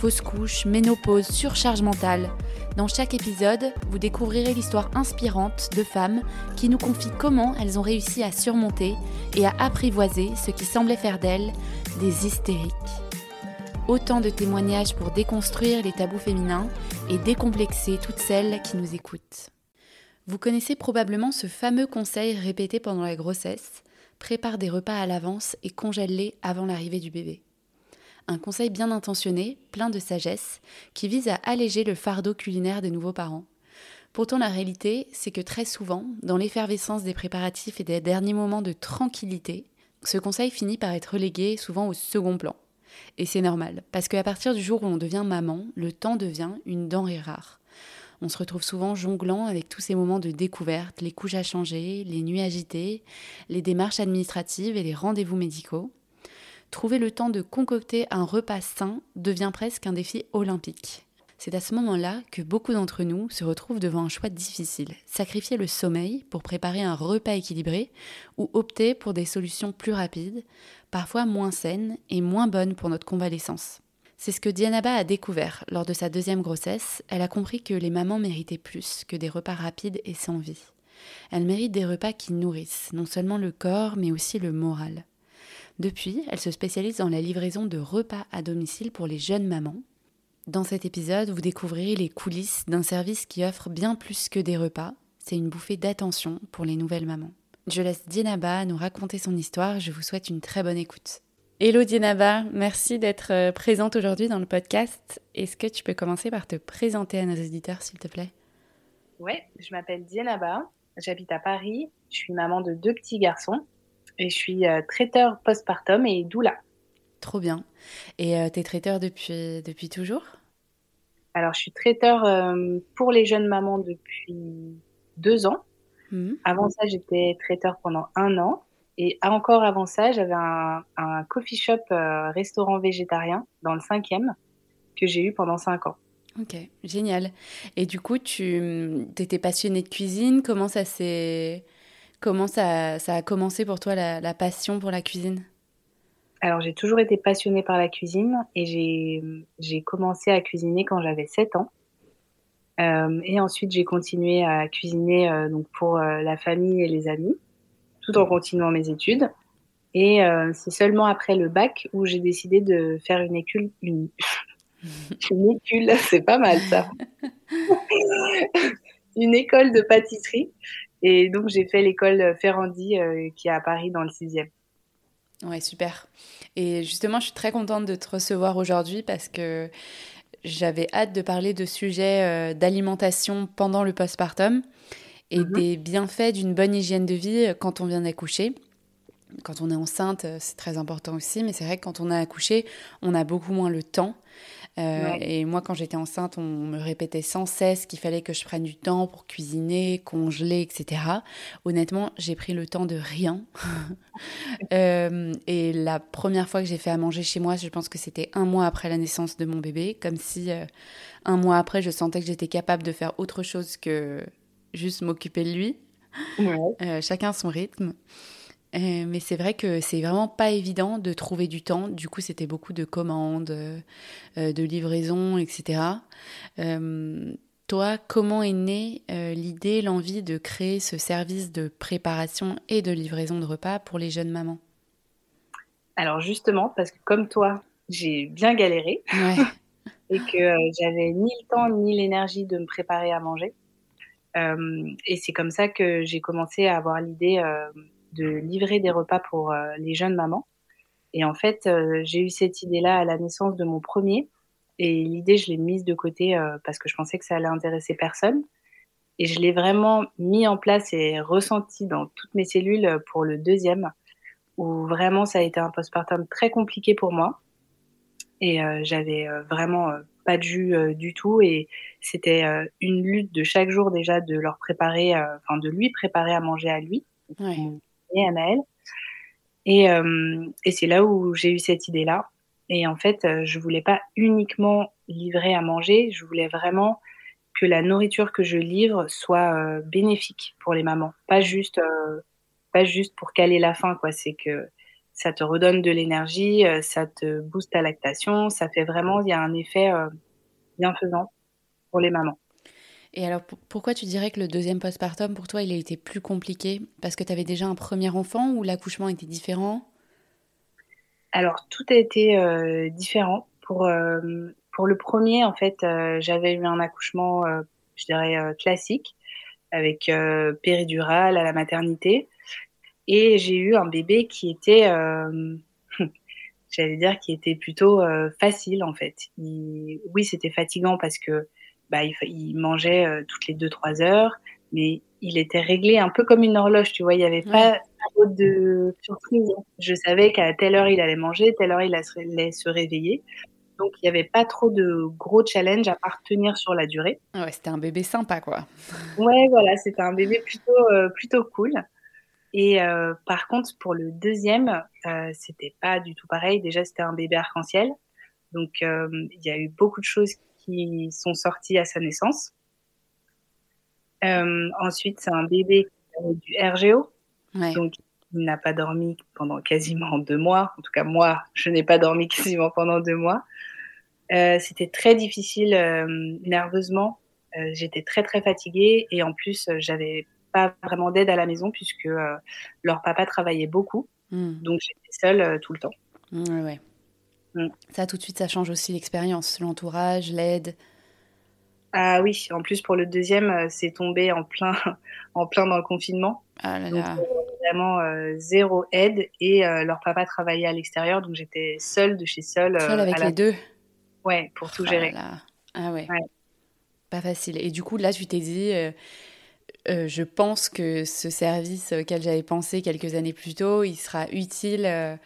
fausse couche, ménopause, surcharge mentale. Dans chaque épisode, vous découvrirez l'histoire inspirante de femmes qui nous confient comment elles ont réussi à surmonter et à apprivoiser ce qui semblait faire d'elles des hystériques. Autant de témoignages pour déconstruire les tabous féminins et décomplexer toutes celles qui nous écoutent. Vous connaissez probablement ce fameux conseil répété pendant la grossesse prépare des repas à l'avance et congèle-les avant l'arrivée du bébé un conseil bien intentionné, plein de sagesse, qui vise à alléger le fardeau culinaire des nouveaux parents. Pourtant, la réalité, c'est que très souvent, dans l'effervescence des préparatifs et des derniers moments de tranquillité, ce conseil finit par être relégué souvent au second plan. Et c'est normal, parce qu'à partir du jour où on devient maman, le temps devient une denrée rare. On se retrouve souvent jonglant avec tous ces moments de découverte, les couches à changer, les nuits agitées, les démarches administratives et les rendez-vous médicaux trouver le temps de concocter un repas sain devient presque un défi olympique. C'est à ce moment-là que beaucoup d'entre nous se retrouvent devant un choix difficile, sacrifier le sommeil pour préparer un repas équilibré ou opter pour des solutions plus rapides, parfois moins saines et moins bonnes pour notre convalescence. C'est ce que Dianaba a découvert lors de sa deuxième grossesse, elle a compris que les mamans méritaient plus que des repas rapides et sans vie. Elles méritent des repas qui nourrissent non seulement le corps mais aussi le moral. Depuis, elle se spécialise dans la livraison de repas à domicile pour les jeunes mamans. Dans cet épisode, vous découvrirez les coulisses d'un service qui offre bien plus que des repas. C'est une bouffée d'attention pour les nouvelles mamans. Je laisse Dienaba nous raconter son histoire. Je vous souhaite une très bonne écoute. Hello Dienaba, merci d'être euh, présente aujourd'hui dans le podcast. Est-ce que tu peux commencer par te présenter à nos auditeurs, s'il te plaît? Oui, je m'appelle Dienaba, j'habite à Paris, je suis maman de deux petits garçons et je suis euh, traiteur postpartum et doula. Trop bien. Et euh, tu es traiteur depuis, depuis toujours? Alors, je suis traiteur euh, pour les jeunes mamans depuis deux ans. Mmh. Avant ça, j'étais traiteur pendant un an. Et encore avant ça, j'avais un, un, coffee shop restaurant végétarien dans le cinquième que j'ai eu pendant cinq ans. Ok, génial. Et du coup, tu étais passionnée de cuisine? Comment ça s'est Comment ça, a commencé pour toi la, passion pour la cuisine? Alors j'ai toujours été passionnée par la cuisine et j'ai commencé à cuisiner quand j'avais 7 ans. Euh, et ensuite j'ai continué à cuisiner euh, donc pour euh, la famille et les amis, tout en continuant mes études. Et c'est seulement après le bac où j'ai décidé de faire une école, une, une école, c'est pas mal ça, une école de pâtisserie et donc, j'ai fait l'école Ferrandi euh, qui est à Paris dans le 6e. Ouais, super. Et justement, je suis très contente de te recevoir aujourd'hui parce que j'avais hâte de parler de sujets euh, d'alimentation pendant le postpartum et mhm. des bienfaits d'une bonne hygiène de vie euh, quand on vient d'accoucher. Quand on est enceinte, c'est très important aussi, mais c'est vrai que quand on a accouché, on a beaucoup moins le temps. Euh, et moi, quand j'étais enceinte, on me répétait sans cesse qu'il fallait que je prenne du temps pour cuisiner, congeler, etc. Honnêtement, j'ai pris le temps de rien. Euh, et la première fois que j'ai fait à manger chez moi, je pense que c'était un mois après la naissance de mon bébé, comme si euh, un mois après, je sentais que j'étais capable de faire autre chose que juste m'occuper de lui. chacun son rythme. Euh, mais c'est vrai que c'est vraiment pas évident de trouver du temps. Du coup, c'était beaucoup de commandes, euh, de livraisons, etc. Euh, toi, comment est née l'idée, l'envie de créer ce service de préparation et de livraison de repas pour les jeunes mamans? Alors justement, parce que comme toi, j'ai bien galéré et que j'avais ni le temps ni l'énergie de me préparer à manger. et c'est comme ça que j'ai commencé à avoir l'idée de livrer des repas pour euh, les jeunes mamans. Et en fait, euh, j'ai eu cette idée-là à la naissance de mon premier. Et l'idée, je l'ai mise de côté euh, parce que je pensais que ça allait intéresser personne. Et je l'ai vraiment mis en place et ressenti dans toutes mes cellules pour le deuxième, où vraiment ça a été un postpartum très compliqué pour moi. Et j'avais vraiment pas de jus du tout. Et c'était une lutte de chaque jour déjà de leur préparer, enfin de lui préparer à manger à lui et Naël. Et, c'est là où j'ai eu cette idée-là. Et en fait, je voulais pas uniquement livrer à manger, je voulais vraiment que la nourriture que je livre soit bénéfique pour les mamans, pas juste pas juste pour caler la faim, quoi. C'est que ça te redonne de l'énergie, euh, ça te booste ta lactation, ça fait vraiment, il y a un effet euh, bienfaisant pour les mamans. Et alors, pourquoi tu dirais que le deuxième postpartum, pour toi, il a été plus compliqué? Parce que tu avais déjà un premier enfant ou l'accouchement était différent? Alors, tout a été euh, différent. Pour, pour le premier, en fait, j'avais eu un accouchement, je dirais, classique, avec péridurale à la maternité. Et j'ai eu un bébé qui était, euh, j'allais dire, qui était plutôt euh, facile en fait. oui, c'était fatigant parce que bah, il, mangeait euh, toutes les 2-3 heures, mais il était réglé un peu comme une horloge, tu vois. Il n'y avait pas trop de surprise. Je savais qu'à telle heure il allait manger, telle heure il allait se réveiller. Donc, il n'y avait pas trop de gros challenges à partenir sur la durée. Ouais, c'était un bébé sympa, quoi. Ouais, voilà, c'était un bébé plutôt, plutôt cool. Et euh, par contre, pour le deuxième, euh, c'était pas du tout pareil. Déjà, c'était un bébé arc-en-ciel. Donc, euh, il y a eu beaucoup de choses qui sont sorties à sa naissance. Euh, ensuite, c'est un bébé qui avait du RGO. Ouais. Donc, il n'a pas dormi pendant quasiment deux mois. En tout cas, moi, je n'ai pas dormi quasiment pendant deux mois. Euh, c'était très difficile nerveusement. J'étais très, très fatiguée. Et en plus, j'avais pas vraiment d'aide à la maison puisque euh, leur papa travaillait beaucoup. Hmm. Donc j'étais seule euh, tout le temps. Hmm, ouais. Hmm. Ça, tout de suite, ça change aussi l'expérience, l'entourage, l'aide. Ah oui, en plus pour le deuxième, euh, c'est tombé en plein, en plein dans le confinement. Ah là là. Donc, vraiment zéro aide et leur papa travaillait à l'extérieur, donc j'étais seule de chez seule. Seule avec les deux. Ouais, pour tout ah gérer. Ah ouais. Pas facile. Et du coup, là, tu t'es dit, euh, je pense que ce service auquel j'avais pensé quelques années plus tôt, il sera utile euh,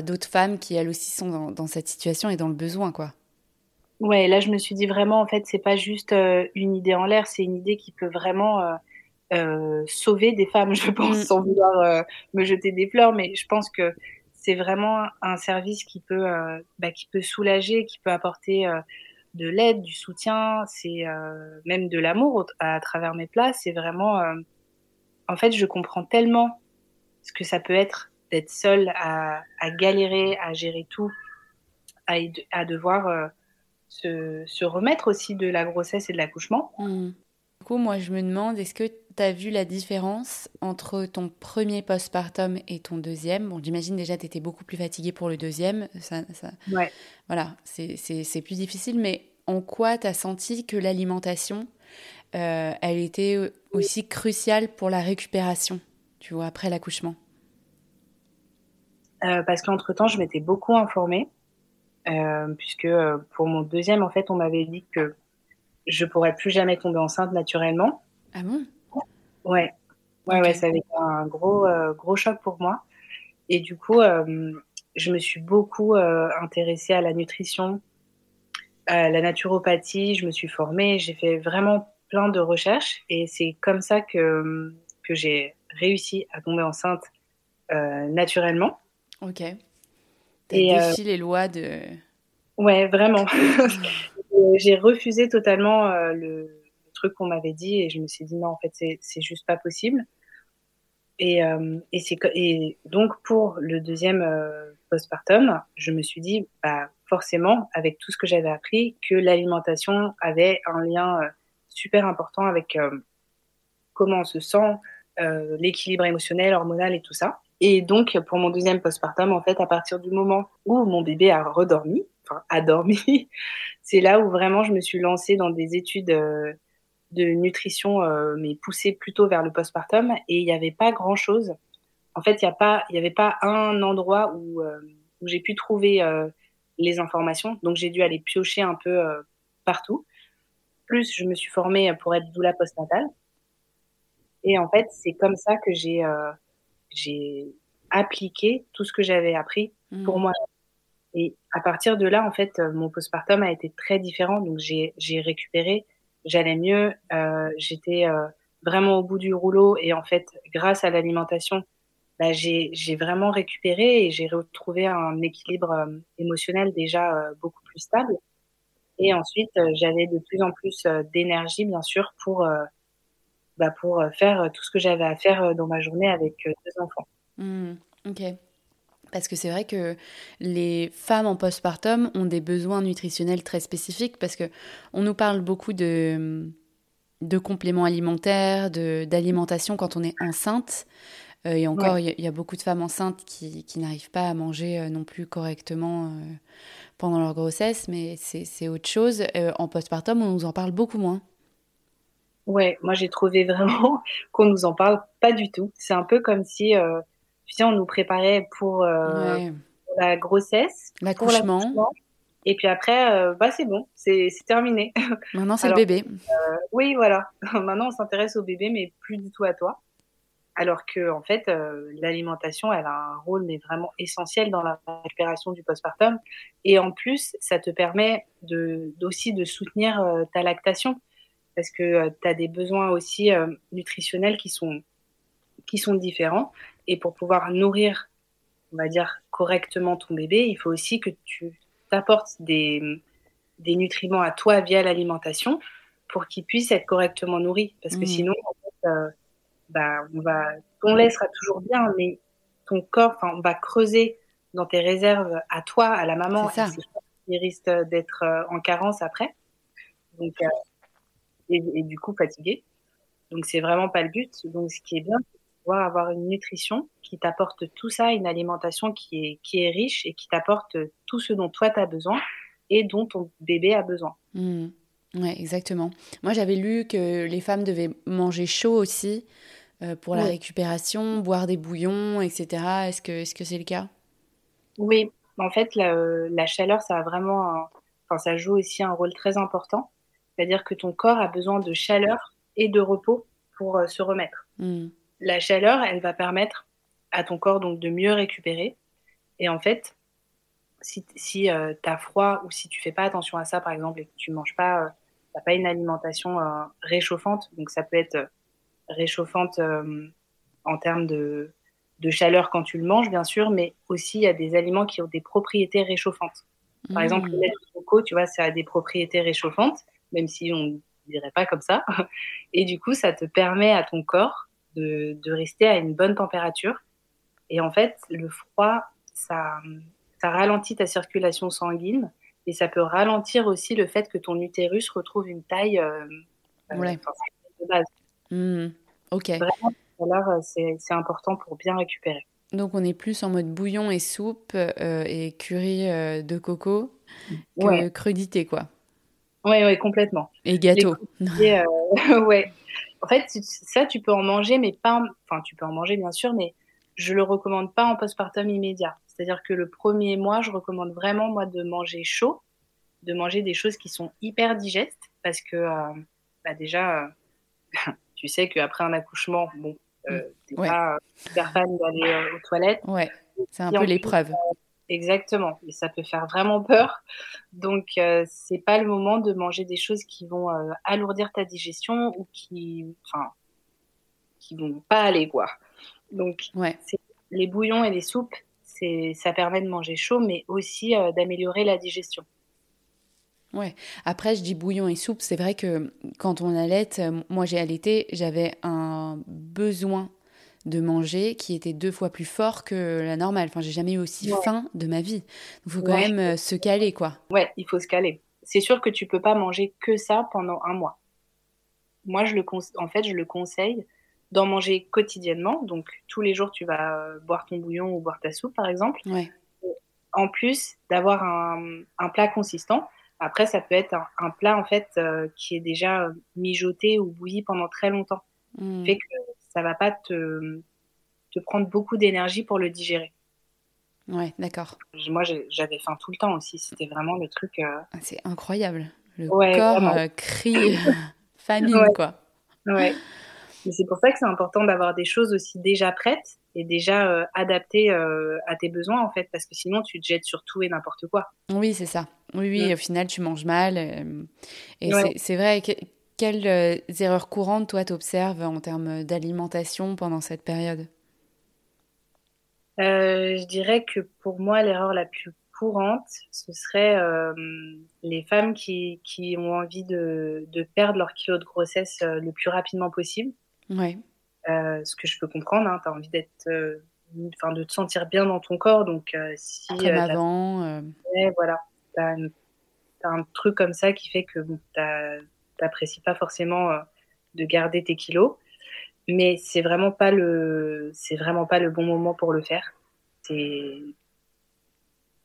d'autres femmes qui elles aussi sont dans, cette situation et dans le besoin, quoi. Ouais, là je me suis dit vraiment, en fait, c'est pas juste euh, une idée en l'air, c'est une idée qui peut vraiment sauver des femmes, je pense, mm. sans vouloir me jeter des fleurs, mais je pense que c'est vraiment un service qui peut, bah, qui peut soulager, qui peut apporter de l'aide, du soutien, c'est euh, même de l'amour à, travers mes plats. C'est vraiment, euh, en fait, je comprends tellement ce que ça peut être d'être seule à, galérer, à gérer tout, à, à devoir euh, se, remettre aussi de la grossesse et de l'accouchement. Mmh. Du coup, moi, je me demande, est-ce que tu as vu la différence entre ton premier postpartum et ton deuxième? Bon, j'imagine déjà tu étais beaucoup plus fatiguée pour le deuxième. Ça, ça... Ouais. Voilà, c'est plus difficile, mais en quoi tu as senti que l'alimentation, euh, elle était aussi cruciale pour la récupération, tu vois, après l'accouchement? Euh, Parce qu'entre-temps, je m'étais beaucoup informée, euh, puisque pour mon deuxième, en fait, on m'avait dit que je pourrais plus jamais tomber enceinte naturellement. Ah bon? Ouais. Ouais, ouais, ça avait été un gros, gros choc pour moi. Et du coup, je me suis beaucoup intéressée à la nutrition, à la naturopathie, je me suis formée, j'ai fait vraiment plein de recherches et c'est comme ça que, que j'ai réussi à tomber enceinte euh, naturellement. Ok. T'as euh, les lois de. Ouais, vraiment. j'ai refusé totalement euh, le, truc qu'on m'avait dit et je me suis dit non, en fait, c'est juste pas possible. Et, et, et donc, pour le deuxième postpartum, je me suis dit, bah, forcément, avec tout ce que j'avais appris, que l'alimentation avait un lien euh, super important avec euh, comment on se sent, euh, l'équilibre émotionnel, hormonal et tout ça. Et donc, pour mon deuxième postpartum, en fait, à partir du moment où mon bébé a redormi, enfin, a dormi, c'est là où vraiment je me suis lancée dans des études de nutrition, mais poussées plutôt vers le postpartum. Et il n'y avait pas grand-chose. En fait, il n'y avait pas un endroit où, où j'ai pu trouver les informations. Donc j'ai dû aller piocher un peu euh, partout. Plus je me suis formée pour être doula postnatale. Et en fait, c'est comme ça que j'ai euh, j'ai appliqué tout ce que j'avais appris pour mmh. moi. Et à partir de là, en fait, mon postpartum a été très différent. Donc, j'ai récupéré, j'allais mieux, euh, j'étais euh, vraiment au bout du rouleau. Et en fait, grâce à l'alimentation, bah, j'ai vraiment récupéré et j'ai retrouvé un équilibre euh, émotionnel déjà euh, beaucoup plus stable. Et ensuite, j'avais de plus en plus d'énergie, bien sûr, pour, bah, pour faire tout ce que j'avais à faire dans ma journée avec deux enfants. Mmh, ok. Parce que c'est vrai que les femmes en postpartum ont des besoins nutritionnels très spécifiques parce que on nous parle beaucoup de, de compléments alimentaires, d'alimentation quand on est enceinte. Euh, et encore, il y, a beaucoup de femmes enceintes qui, qui n'arrivent pas à manger euh, non plus correctement euh, pendant leur grossesse, mais c'est autre chose. en postpartum, on nous en parle beaucoup moins. Ouais, moi j'ai trouvé vraiment qu'on nous en parle pas du tout. C'est un peu comme si tu sais, on nous préparait pour, euh, la grossesse, l'accouchement. Et puis après, euh, bah c'est bon, c'est terminé. Maintenant, c'est le bébé. Euh, oui, voilà. Maintenant, on s'intéresse au bébé, mais plus du tout à toi. Alors que, en fait, l'alimentation, elle a un rôle mais vraiment essentiel dans la récupération du postpartum. Et en plus, ça te permet de aussi de soutenir ta lactation parce que tu as des besoins aussi nutritionnels qui sont qui sont différents. Et pour pouvoir nourrir, on va dire, correctement ton bébé, il faut aussi que tu t'apportes des, des nutriments à toi via l'alimentation pour qu'il puisse être correctement nourri. Parce que mmh. sinon, en fait, euh, bah, on va, ton lait sera toujours bien, mais ton corps, on va creuser dans tes réserves à toi, à la maman, ça. il risque d'être euh, en carence après. Donc, euh, et, et, du coup fatigué. Donc c'est vraiment pas le but. Donc ce qui est bien, pouvoir avoir une nutrition qui t'apporte tout ça, une alimentation qui est, qui est riche et qui t'apporte tout ce dont toi tu as besoin et dont ton bébé a besoin. Mmh. Oui, exactement. Moi, j'avais lu que les femmes devaient manger chaud aussi euh, pour la récupération, boire des bouillons, etc. Est-ce que c'est -ce c'est le cas? Oui, en fait, la, la, chaleur, ça a vraiment, enfin, ça joue aussi un rôle très important. C'est-à-dire que ton corps a besoin de chaleur et de repos pour euh, se remettre. Mmh la chaleur, elle va permettre à ton corps donc de mieux récupérer. Et en fait, si, si euh, tu as froid ou si tu fais pas attention à ça, par exemple, et que tu manges pas, euh, pas une alimentation euh, réchauffante, donc ça peut être réchauffante en termes de, de, chaleur quand tu le manges, bien sûr, mais aussi il y a des aliments qui ont des propriétés réchauffantes. Par mmh. exemple, le lait de coco, tu vois, ça a des propriétés réchauffantes, même si on ne dirait pas comme ça. Et du coup, ça te permet à ton corps de, rester à une bonne température. Et en fait, le froid, ça, ça ralentit ta circulation sanguine et ça peut ralentir aussi le fait que ton utérus retrouve une taille euh, euh, de base. Mmh. ok. Vraiment, c'est important pour bien récupérer. Donc on est plus en mode bouillon et soupe euh, et curry de coco que crudité, quoi. Oui, oui, complètement. Et gâteau. ouais. En fait, ça, tu peux en manger, mais pas. Enfin, tu peux en manger, bien sûr, mais je le recommande pas en postpartum immédiat. C'est-à-dire que le premier mois, je recommande vraiment, moi, de manger chaud, de manger des choses qui sont hyper digestes, parce que, euh, bah déjà, euh, tu sais qu'après un accouchement, bon, euh, t'es pas super fan d'aller aux toilettes. Ouais, c'est un peu l'épreuve. Exactement, et ça peut faire vraiment peur. Donc, euh, c'est pas le moment de manger des choses qui vont euh, alourdir ta digestion ou qui, enfin, qui vont pas aller quoi. Donc, ouais. les bouillons et les soupes, ça permet de manger chaud, mais aussi euh, d'améliorer la digestion. Ouais. Après, je dis bouillon et soupe. C'est vrai que quand on allait, moi j'ai allaité, j'avais un besoin de manger qui était deux fois plus fort que la normale. Enfin, j'ai jamais eu aussi faim de ma vie. Il faut quand même euh, se caler, quoi. Ouais, il faut se caler. C'est sûr que tu peux pas manger que ça pendant un mois. Moi, je le en fait, je le conseille d'en manger quotidiennement. Donc, tous les jours, tu vas euh, boire ton bouillon ou boire ta soupe, par exemple. En plus d'avoir un, plat consistant. Après, ça peut être un, plat, en fait, euh, qui est déjà mijoté ou bouilli pendant très longtemps. Mmh. Fait que ça va pas te, te prendre beaucoup d'énergie pour le digérer. Ouais, d'accord. Moi, j'avais faim tout le temps aussi. C'était vraiment le truc. Euh, ah, c'est incroyable. Le corps euh, crie famine, quoi. Ouais. Mais c'est pour ça que c'est important d'avoir des choses aussi déjà prêtes est déjà adapté à tes besoins en fait, parce que sinon tu te jettes sur tout et n'importe quoi. Oui, c'est ça. Oui, oui, au final tu manges mal. et c'est vrai. Que, quelles erreurs courantes toi t'observes en termes d'alimentation pendant cette période? Je dirais que pour moi l'erreur la plus courante, ce serait les femmes qui, qui, ont envie de, de, perdre leur kilo de grossesse le plus rapidement possible. Ouais. Euh, ce que je peux comprendre, hein, tu as envie d'être, euh, enfin, de te sentir bien dans ton corps. Donc, euh, si. Comme avant. Ouais, voilà. Tu as, un truc comme ça qui fait que bon, tu n'apprécies pas forcément de garder tes kilos. Mais c'est vraiment pas le, c'est vraiment pas le bon moment pour le faire. C'est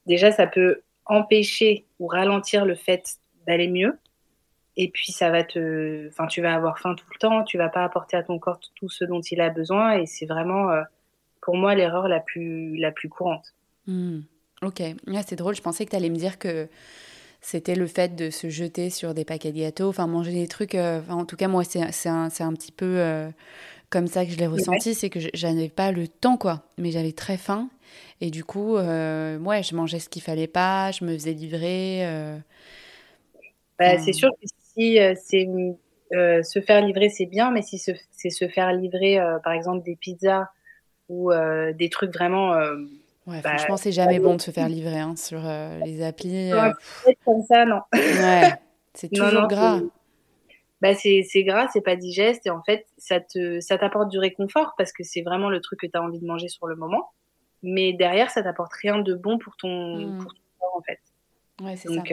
déjà ça peut empêcher ou ralentir le fait d'aller mieux. Et puis ça va te, enfin tu vas avoir faim tout le temps, tu vas pas apporter à ton corps tout ce dont il a besoin et c'est vraiment euh, pour moi l'erreur la plus la plus courante. Hmm. Ok, c'est drôle. Je pensais que tu allais me dire que c'était le fait de se jeter sur des paquets de gâteaux, enfin manger des trucs. Euh, en tout cas moi c'est un, un petit peu euh, comme ça que je l'ai ressenti, c'est que j'avais pas le temps quoi, mais j'avais très faim et du coup ouais je mangeais ce qu'il fallait pas, je me faisais livrer. Bah, c'est sûr que euh, c'est euh, se faire livrer, c'est bien, mais si c'est se faire livrer, euh, par exemple, des pizzas ou des trucs vraiment. Ouais, bah, franchement, c'est jamais bon de se faire livrer hein, sur les applis. comme ça, non. Ouais, c'est toujours gras. Bah, c'est gras, c'est pas digeste et en fait, ça te ça t'apporte du réconfort parce que c'est vraiment le truc que tu as envie de manger sur le moment. Mais derrière, ça t'apporte rien de bon pour ton, mmh. pour ton corps en fait. Ouais, c'est ça.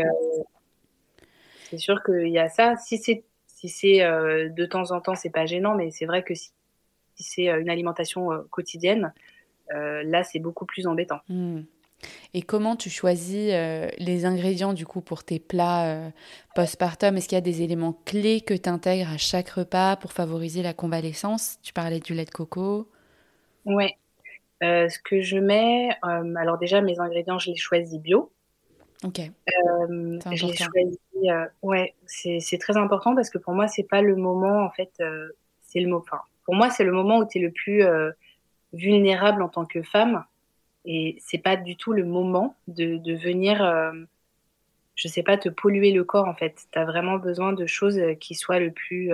C'est sûr qu'il y a ça. Si c'est si c'est euh, de temps en temps, c'est pas gênant, mais c'est vrai que si, c'est euh, une alimentation euh, quotidienne, là, c'est beaucoup plus embêtant. Hmm. Et comment tu choisis les ingrédients du coup pour tes plats postpartum? Est-ce qu'il y a des éléments clés que tu intègres à chaque repas pour favoriser la convalescence? Tu parlais du lait de coco. Oui. ce que je mets, alors déjà mes ingrédients, je les choisis bio. Ok. Euh, je l'ai choisi. Euh, ouais, c'est très important parce que pour moi, c'est pas le moment, en fait, euh, c'est le mot. Enfin, pour moi, c'est le moment où tu es le plus euh, vulnérable en tant que femme. Et c'est pas du tout le moment de, de venir, je sais pas, te polluer le corps, en fait. Tu as vraiment besoin de choses qui soient le plus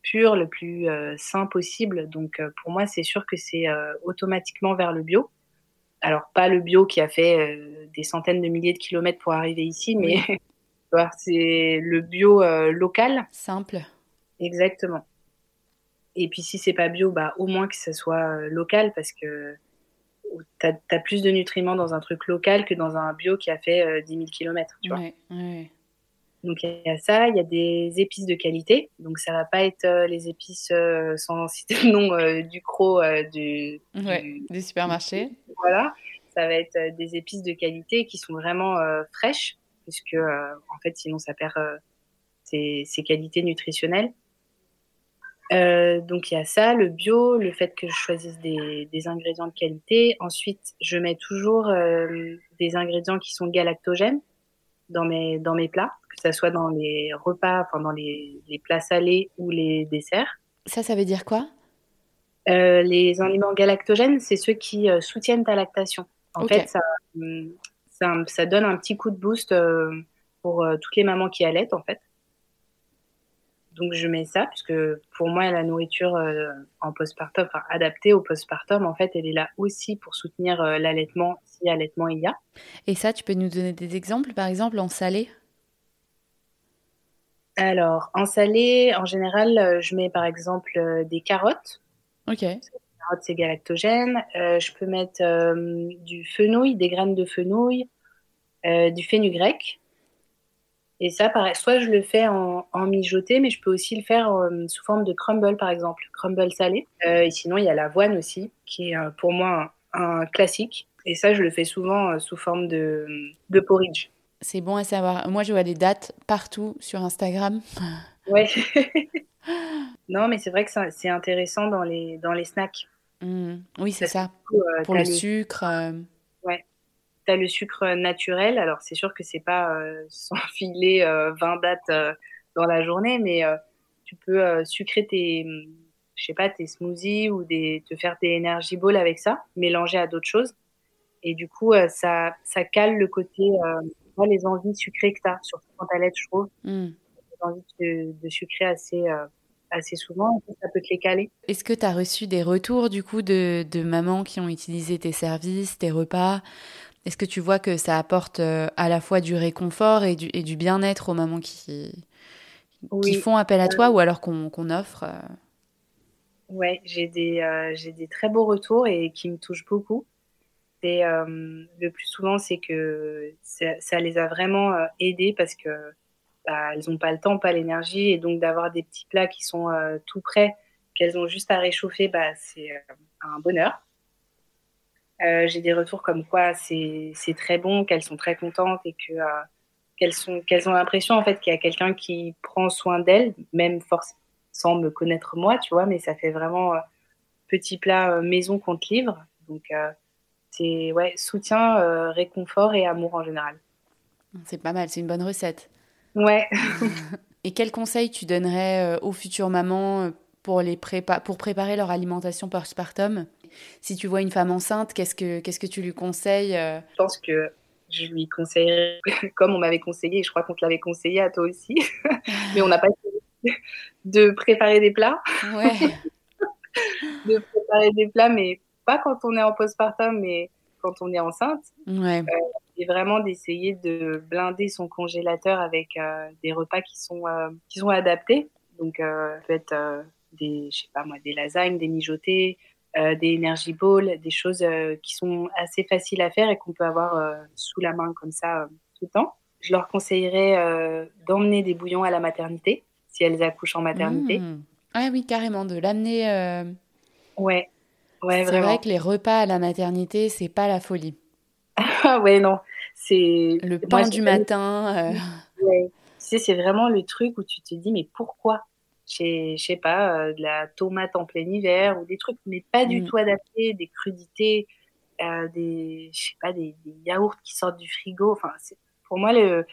pur, le plus sain possible. Donc, pour moi, c'est sûr que c'est automatiquement vers le bio alors pas le bio qui a fait euh, des centaines de milliers de kilomètres pour arriver ici, mais c'est le bio euh, local. Simple. Exactement. Et puis si c'est pas bio, bah au moins que ce soit euh, local parce que tu as, plus de nutriments dans un truc local que dans un bio qui a fait 10 000 kilomètres. Tu vois. Donc il y a ça, il y a des épices de qualité. Donc ça va pas être euh, les épices euh, sans citer le nom euh, du cro du, du, supermarché. Voilà, ça va être des épices de qualité qui sont vraiment fraîches, puisque en fait sinon ça perd ses, ses, qualités nutritionnelles. Donc il y a ça, le bio, le fait que je choisisse des, des ingrédients de qualité. Ensuite, je mets toujours des ingrédients qui sont galactogènes dans mes, dans mes plats que ce soit dans les repas, enfin dans les, les, plats salés ou les desserts. Ça, ça veut dire quoi? Euh, Les aliments galactogènes, c'est ceux qui euh, soutiennent ta lactation. En fait, ça, ça, ça, donne un petit coup de boost euh, pour toutes les mamans qui allaitent, en fait. Donc je mets ça, puisque pour moi, la nourriture en postpartum, enfin adaptée au postpartum, en fait, elle est là aussi pour soutenir l'allaitement, si allaitement il y a. Et ça, tu peux nous donner des exemples, par exemple, en salé? Alors, en salé, en général, euh, je mets par exemple euh, des carottes. Ok. Les carottes, c'est galactogène. Euh, je peux mettre du fenouil, des graines de fenouil, du fenugrec. Et ça, pareil, soit je le fais en, mijoté, mais je peux aussi le faire sous forme de crumble, par exemple, crumble salé. et sinon, il y a l'avoine aussi, qui est pour moi un, classique. Et ça, je le fais souvent sous forme de, de porridge. C'est bon à savoir. Moi, je vois des dates partout sur Instagram. Ouais. non, mais c'est vrai que c'est intéressant dans les, dans les snacks. Mmh. Oui, c'est ça. Euh, Pour le, sucre. Euh. Ouais. Tu as le sucre naturel. Alors, c'est sûr que c'est pas euh, sans filer 20 dates dans la journée, mais tu peux sucrer tes, je sais pas, tes smoothies ou des, te faire tes energy balls avec ça, mélanger à d'autres choses. Et du coup, ça, ça cale le côté, les envies sucrées que tu as, surtout quand tu je trouve. Mm. Les envies de, de sucrer assez, assez souvent, ça peut te les caler. Est-ce que tu as reçu des retours du coup de, de mamans qui ont utilisé tes services, tes repas? Est-ce que tu vois que ça apporte euh, à la fois du réconfort et du, et du bien-être aux mamans qui, qui font appel à toi ou alors qu'on offre euh? Ouais, j'ai des, euh, j'ai des très beaux retours et qui me touchent beaucoup. Et le plus souvent, c'est que ça, ça, les a vraiment aidés parce que bah, elles n'ont pas le temps, pas l'énergie, et donc d'avoir des petits plats qui sont euh, tout prêts, qu'elles ont juste à réchauffer, bah, c'est euh, un bonheur. Euh, j'ai des retours comme quoi c'est très bon, qu'elles sont très contentes et que qu'elles sont qu'elles ont l'impression en fait qu'il y a quelqu'un qui prend soin d'elles, même force, sans me connaître moi, tu vois, mais ça fait vraiment petit plat maison qu'on te livre. Donc c'est ouais soutien, réconfort et amour en général. C'est pas mal, c'est une bonne recette. Ouais. Et quels conseils tu donnerais euh, aux futures mamans euh, pour, les pour préparer leur alimentation postpartum Si tu vois une femme enceinte, qu'est-ce que, qu'est-ce que tu lui conseilles euh? Je pense que je lui conseillerais, comme on m'avait conseillé, je crois qu'on te l'avait conseillé à toi aussi, mais on n'a pas de préparer des plats. Ouais. de préparer des plats, mais pas quand on est en postpartum, mais quand on est enceinte. Ouais et vraiment d'essayer de blinder son congélateur avec euh, des repas qui sont, euh, qui sont adaptés. Donc, euh, peut-être des, je sais pas moi, des lasagnes, des mijotés, des energy balls, des choses qui sont assez faciles à faire et qu'on peut avoir sous la main comme ça tout le temps. Je leur conseillerais d'emmener des bouillons à la maternité si elles accouchent en maternité. Mmh. Ah oui, carrément, de l'amener. Ouais, ouais, C'est vrai que les repas à la maternité, c'est pas la folie. Ah ouais, non. C'est le pain du matin. Euh. Tu sais, c'est vraiment le truc où tu te dis, mais pourquoi? Je sais pas, euh, de la tomate en plein hiver ou des trucs, mais pas du mm. tout adaptés, des crudités, euh, des, je sais pas, des, yaourts qui sortent du frigo. Enfin, pour moi, le,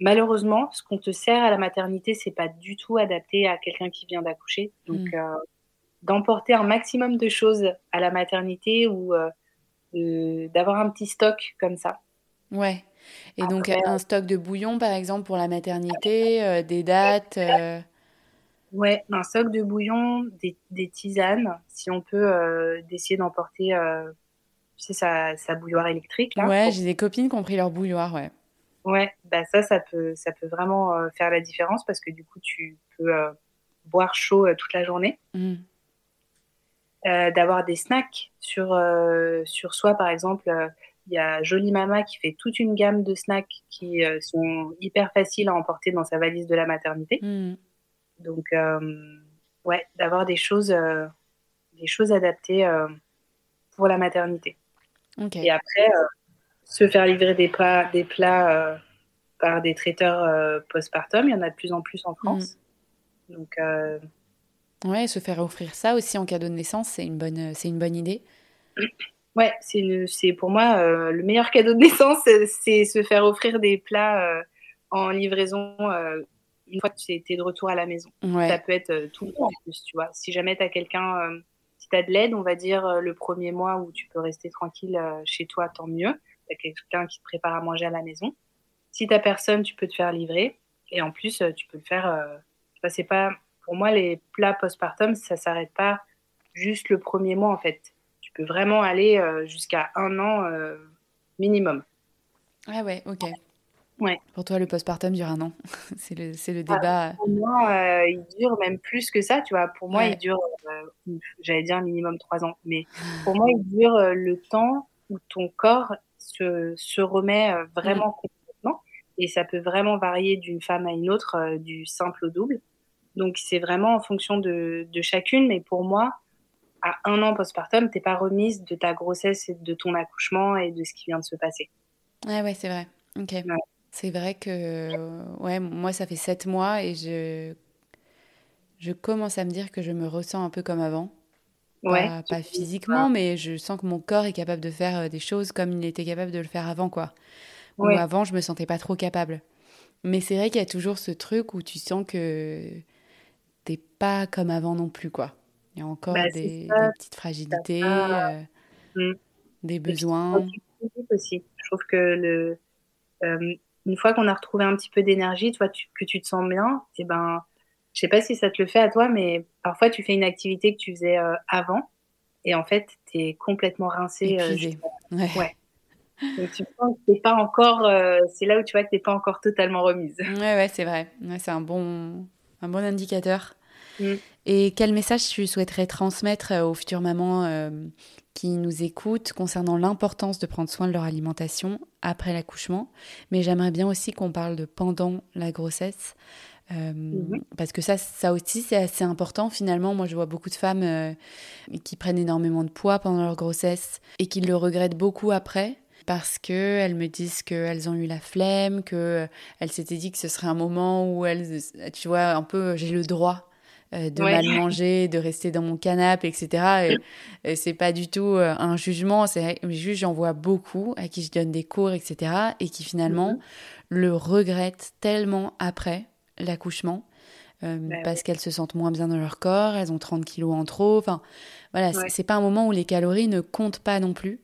malheureusement, ce qu'on te sert à la maternité, c'est pas du tout adapté à quelqu'un qui vient d'accoucher. Donc, mm. d'emporter un maximum de choses à la maternité ou d'avoir un petit stock comme ça. Ouais. Et donc un stock de bouillon, par exemple, pour la maternité, euh, des dates. Euh... Ouais, un stock de bouillon, des, des tisanes, si on peut euh, d'essayer d'emporter, euh, tu sais, sa, sa bouilloire électrique. Là, ouais, j'ai des copines qui ont pris leur bouilloire, ouais. Ouais, bah ça, ça peut, ça peut vraiment faire la différence parce que du coup, tu peux boire chaud toute la journée. Mmh. D'avoir des snacks sur, sur soi, par exemple il y a Jolie Mama qui fait toute une gamme de snacks qui euh, sont hyper faciles à emporter dans sa valise de la maternité. Hmm. Donc, euh, ouais, d'avoir des choses, euh, des choses adaptées pour la maternité. Et après, se faire livrer des plats, des plats par des traiteurs postpartum, il y en a de plus en plus en France. Hmm. Donc, ouais, se faire offrir ça aussi en cadeau de naissance, c'est une bonne, c'est une bonne idée. Ouais, c'est pour moi euh, le meilleur cadeau de naissance, c'est se faire offrir des plats euh, en livraison euh, une fois que tu es de retour à la maison. Ça peut être tout le temps en plus, tu vois. Si jamais tu as quelqu'un, si tu as de l'aide, on va dire le premier mois où tu peux rester tranquille chez toi, tant mieux. Tu as quelqu'un qui te prépare à manger à la maison. Si tu personne, tu peux te faire livrer. Et en plus, tu peux le faire. c'est pas, pour moi, les plats postpartum, ça s'arrête pas juste le premier mois en fait peut vraiment aller euh, jusqu'à un an euh, minimum. Ah ouais, ok. Ouais. Pour toi, le postpartum dure un an. c'est le, le, ah, débat. pour moi, euh, il dure même plus que ça, tu vois. Pour moi, il dure, j'allais dire un minimum trois ans, mais pour moi, il dure le temps où ton corps se, se remet vraiment mm. complètement. Et ça peut vraiment varier d'une femme à une autre, du simple au double. Donc, c'est vraiment en fonction de, de chacune. Mais pour moi, à un an postpartum, t'es pas remise de ta grossesse et de ton accouchement et de ce qui vient de se passer. Ouais, ouais, c'est vrai. Ok. C'est vrai que ouais, moi, ça fait sept mois et je, je commence à me dire que je me ressens un peu comme avant. Ouais. Pas, physiquement, mais je sens que mon corps est capable de faire euh, des choses comme il était capable de le faire avant, quoi. Ou avant, je me sentais pas trop capable. Mais c'est vrai qu'il y a toujours ce truc où tu sens que t'es pas comme avant non plus, quoi. Il y a encore bah, des, petites fragilités, mmh. des besoins. Aussi. Je trouve que le, une fois qu'on a retrouvé un petit peu d'énergie, toi, que tu te sens bien, et eh ben, je sais pas si ça te le fait à toi, mais parfois tu fais une activité que tu faisais avant, et en fait, tu es complètement rincé. ouais. ouais. Donc tu que pas encore, euh, c'est là où tu vois que t'es pas encore totalement remise. Ouais, ouais, c'est vrai. c'est un bon, un bon indicateur. Mm. Et quel message tu souhaiterais transmettre euh, aux futures mamans euh, qui nous écoutent concernant l'importance de prendre soin de leur alimentation après l'accouchement? Mais j'aimerais bien aussi qu'on parle de pendant la grossesse. Mm-hmm. Parce que ça, ça aussi, c'est assez important finalement. Moi, je vois beaucoup de femmes qui prennent énormément de poids pendant leur grossesse et qui le regrettent beaucoup après parce qu'elles me disent qu'elles ont eu la flemme, qu'elles s'étaient dit que ce serait un moment où elles, tu vois, un peu, j'ai le droit euh, de mal manger, de rester dans mon canapé, etc. Et, c'est pas du tout euh, un jugement, c'est juste j'en vois beaucoup à qui je donne des cours, etc. et qui finalement mhm. le regrettent tellement après l'accouchement. Euh, bah parce qu'elles se sentent moins bien dans leur corps, elles ont 30 kilos en trop. Enfin, voilà, c'est pas un moment où les calories ne comptent pas non plus.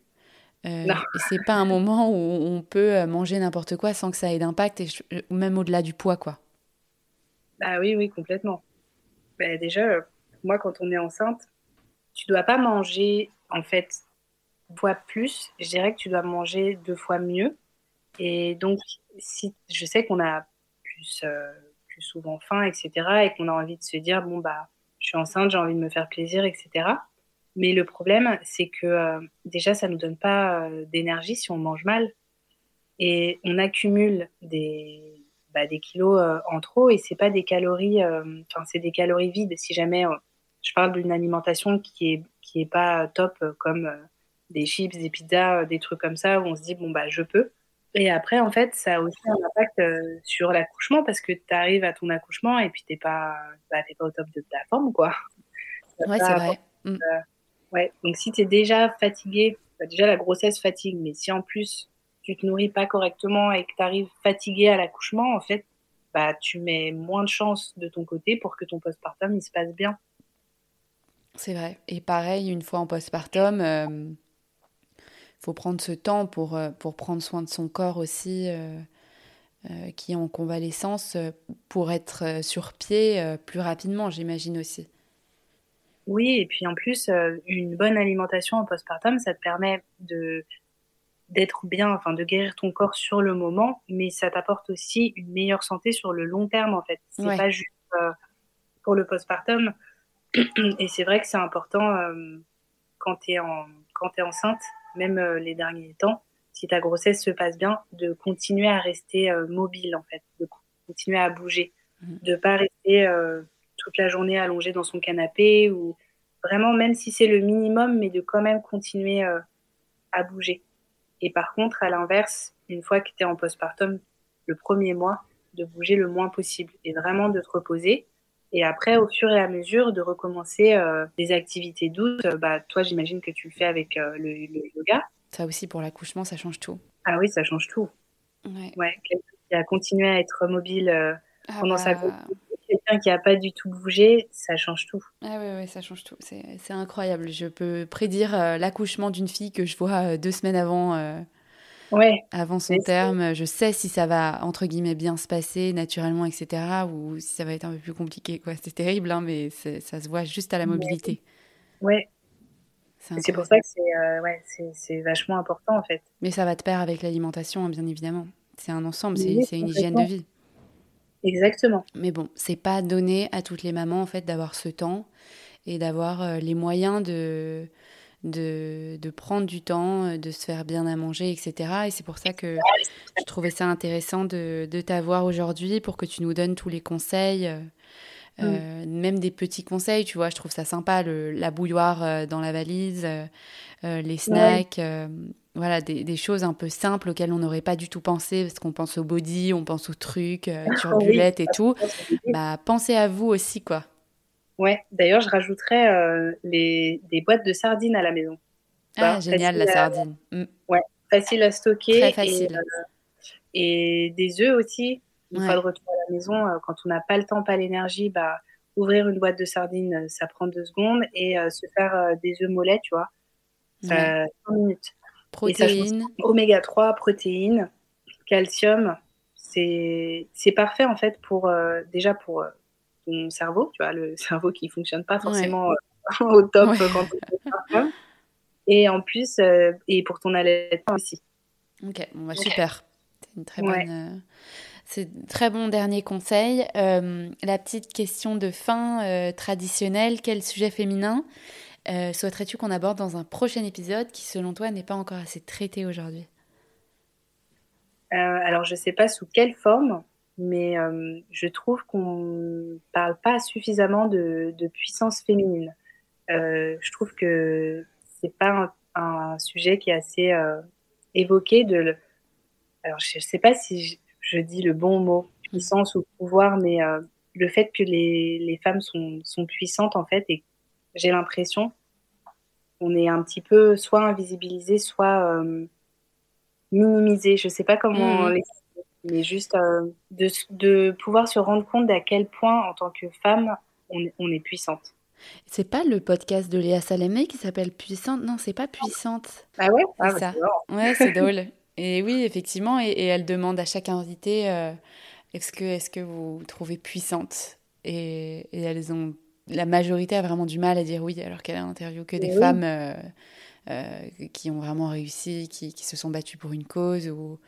Euh, c'est pas un moment où on peut manger n'importe quoi sans que ça ait d'impact, et même au-delà du poids, quoi. Bah oui, oui, complètement. Bah, déjà, moi, quand on est enceinte, tu dois pas manger, en fait, fois plus. Je dirais que tu dois manger deux fois mieux. Et donc, si je sais qu'on a plus, euh, plus souvent faim, etc., et qu'on a envie de se dire, bon, bah, je suis enceinte, j'ai envie de me faire plaisir, etc. Mais le problème, c'est que euh, déjà, ça ne nous donne pas euh, d'énergie si on mange mal. Et on accumule des, bah, des kilos euh, en trop et c'est pas des calories, enfin, c'est des calories vides. Si jamais je parle d'une alimentation qui est, qui est pas top, comme des chips, des pizzas, des trucs comme ça, où on se dit, bon, bah, je peux. Et après, en fait, ça a aussi un impact sur l'accouchement parce que tu arrives à ton accouchement et puis t'es pas, bah, pas au top de ta forme, quoi. Ouais, c'est vrai. Mm. Ouais, donc si tu es déjà fatigué, bah, déjà la grossesse fatigue, mais si en plus tu te nourris pas correctement et que tu arrives fatigué à l'accouchement, en fait, bah, tu mets moins de chance de ton côté pour que ton postpartum il se passe bien. C'est vrai. Et pareil, une fois en postpartum, il euh, faut prendre ce temps pour, euh, pour prendre soin de son corps aussi, euh, qui est en convalescence, pour être sur pied plus rapidement, j'imagine aussi. Oui, et puis en plus, une bonne alimentation en postpartum, ça te permet de d'être bien, enfin de guérir ton corps sur le moment, mais ça t'apporte aussi une meilleure santé sur le long terme en fait. C'est pas juste euh, pour le postpartum. Et c'est vrai que c'est important euh, quand tu es en quand es enceinte, même les derniers temps, si ta grossesse se passe bien, de continuer à rester mobile en fait, de continuer à bouger, mmh. de pas rester toute la journée allongé dans son canapé ou vraiment, même si c'est le minimum, mais de quand même continuer euh, à bouger. Et par contre, à l'inverse, une fois que tu es en postpartum, le premier mois, de bouger le moins possible et vraiment de te reposer. Et après, au fur et à mesure, de recommencer euh, des activités douces. Bah, toi, j'imagine que tu le fais avec euh, le, yoga. Ça aussi, pour l'accouchement, ça change tout. Ah oui, ça change tout. Ouais. ouais quelqu'un qui a continué à être mobile ah pendant sa bah, grossesse quelqu'un qui n'a pas du tout bougé, ça change tout. Ah oui, ouais, ça change tout. C'est incroyable. Je peux prédire euh, l'accouchement d'une fille que je vois euh, deux semaines avant, euh, ouais. avant son terme. Je sais si ça va, entre guillemets, bien se passer naturellement, etc. ou si ça va être un peu plus compliqué. C'est terrible, hein, mais ça se voit juste à la mobilité. Ouais. C'est pour ça que c'est vachement important, en fait. Mais ça va de pair avec l'alimentation, hein, bien évidemment. C'est un ensemble, c'est une hygiène de vie. Exactement. Mais bon, c'est pas donné à toutes les mamans en fait d'avoir ce temps et d'avoir euh, les moyens de, de, de, prendre du temps, euh, de se faire bien à manger, etc. Et c'est pour ça que je trouvais ça intéressant de, de t'avoir aujourd'hui pour que tu nous donnes tous les conseils. Euh, mm. même des petits conseils, tu vois, je trouve ça sympa, le, la bouilloire dans la valise, les snacks, voilà, des, choses un peu simples auxquelles on n'aurait pas du tout pensé, parce qu'on pense au body, on pense aux trucs, euh, turbulettes et tout. Bah, pensez à vous aussi, quoi. Ouais, d'ailleurs, je rajouterais euh, les, des boîtes de sardines à la maison. Ah, génial, la sardine. Mm. Ouais, facile à stocker. Très facile. Euh, et, des œufs aussi. Une fois de retour à la maison, quand on n'a pas le temps, pas l'énergie, bah, ouvrir une boîte de sardines, ça prend deux secondes. Et se faire des œufs mollets, tu vois, ça 5 minutes. Protéines. Oméga 3, protéines, calcium. C'est parfait, en fait, pour déjà pour ton cerveau, tu vois, le cerveau qui fonctionne pas forcément au top quand tu es Et en plus, et pour ton allaitement aussi. Ok, bon, bah, super. C'est une très bonne. Euh, c'est très bon dernier conseil. Euh, la petite question de fin euh, traditionnelle quel sujet féminin? Souhaiterais-tu qu'on aborde dans un prochain épisode qui, selon toi, n'est pas encore assez traité aujourd'hui? Alors, je ne sais pas sous quelle forme, mais je trouve qu'on ne parle pas suffisamment de, puissance féminine. je trouve que c'est pas un, sujet qui est assez évoquer de. Alors, je ne sais pas si je, dis le bon mot, puissance ou pouvoir, mais euh, le fait que les, femmes sont, sont, puissantes, en fait, et j'ai l'impression qu'on est un petit peu soit invisibilisé, soit euh, minimisé. Je ne sais pas comment mmh. mais juste euh, de, de, pouvoir se rendre compte d'à quel point, en tant que femme, on, on est puissante. C'est pas le podcast de Léa Salamé qui s'appelle Puissante? Non, c'est pas Puissante. Ah ouais? Ah, bah, ça. Ouais, c'est drôle. Et oui, effectivement, et, elle demande à chaque invité euh, est-ce que, est que vous trouvez puissante? Et, elles ont. La majorité a vraiment du mal à dire oui, alors qu'elle a interviewé que des femmes euh, euh, qui ont vraiment réussi, qui, qui, se sont battues pour une cause ou,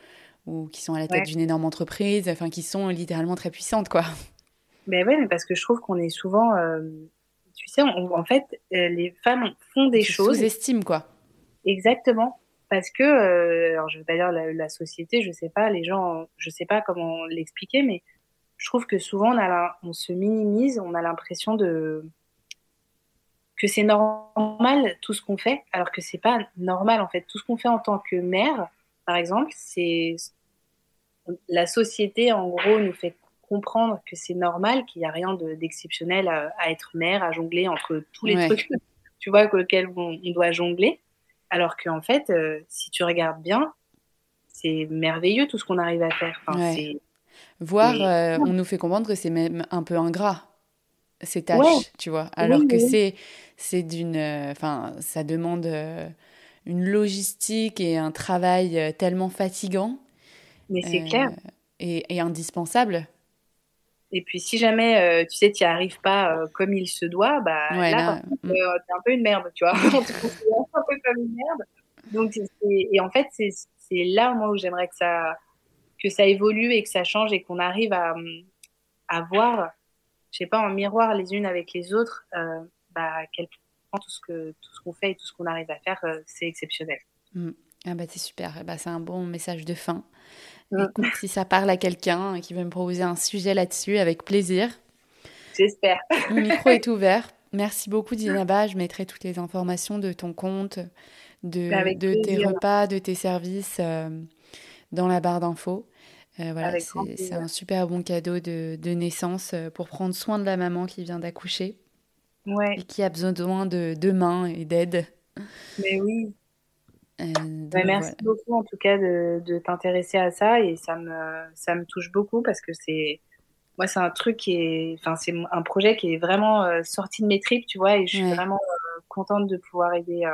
ou qui sont à la tête d'une énorme entreprise, enfin qui sont littéralement très puissantes, quoi. Mais oui, mais parce que je trouve qu'on est souvent tu sais, en fait, euh, les femmes font des choses. Sous-estiment, quoi. Exactement. Parce que, euh, alors je veux pas dire la, société, je sais pas, les gens, je sais pas comment l'expliquer, mais je trouve que souvent on, a on se minimise, on a l'impression de que c'est normal tout ce qu'on fait, alors que c'est pas normal en fait. Tout ce qu'on fait en tant que mère, par exemple, c'est la société en gros nous fait comprendre que c'est normal, qu'il n'y a rien d'exceptionnel à, être mère, à jongler entre tous les trucs, tu vois, auxquels on, doit jongler. Alors qu'en fait, euh, si tu regardes bien, c'est merveilleux tout ce qu'on arrive à faire. Enfin, Voir, euh, on nous fait comprendre que c'est même un peu ingrat ces tâches, tu vois. Alors que c'est c'est d'une, euh, enfin, ça demande une logistique et un travail tellement fatigant. Mais c'est clair. Et, et, indispensable. Et puis, si jamais, euh, tu sais, tu n'y arrives pas euh, comme il se doit, bah, là, mm. euh, t'es un peu une merde, tu vois. On te un peu comme une merde. Donc, et en fait, c'est là, moi, où j'aimerais que ça, que ça évolue et que ça change et qu'on arrive à, à voir, je sais pas, en miroir les unes avec les autres, bah, quel point tout ce que tout ce qu'on fait et tout ce qu'on arrive à faire, c'est exceptionnel. Mm. Ah bah c'est super, bah, c'est un bon message de fin. Écoute, si ça parle à quelqu'un qui veut me proposer un sujet là-dessus, avec plaisir. J'espère. Mon micro est ouvert. Merci beaucoup, Dinaba. Je mettrai toutes les informations de ton compte, de, de tes repas, de tes services euh, dans la barre d'infos. Euh, voilà, c'est un super bon cadeau de, de, naissance euh, pour prendre soin de la maman qui vient d'accoucher ouais. et qui a besoin de, de mains et d'aide. Mais oui, euh, bah, merci beaucoup en tout cas de, de t'intéresser à ça et ça me, ça me touche beaucoup parce que c'est moi c'est un truc qui est enfin c'est un projet qui est vraiment euh, sorti de mes tripes tu vois et je suis vraiment contente de pouvoir aider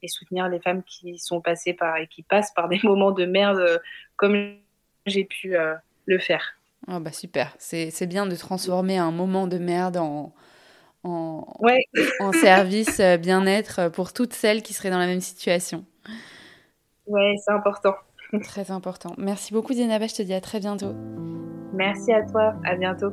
et soutenir les femmes qui sont passées par et qui passent par des moments de merde comme j'ai pu le faire. Oh bah super, c'est bien de transformer un moment de merde en, en, ouais. en service bien-être pour toutes celles qui seraient dans la même situation. Ouais, c'est important. Très important. Merci beaucoup, Dienaba. Je te dis à très bientôt. Merci à toi. À bientôt.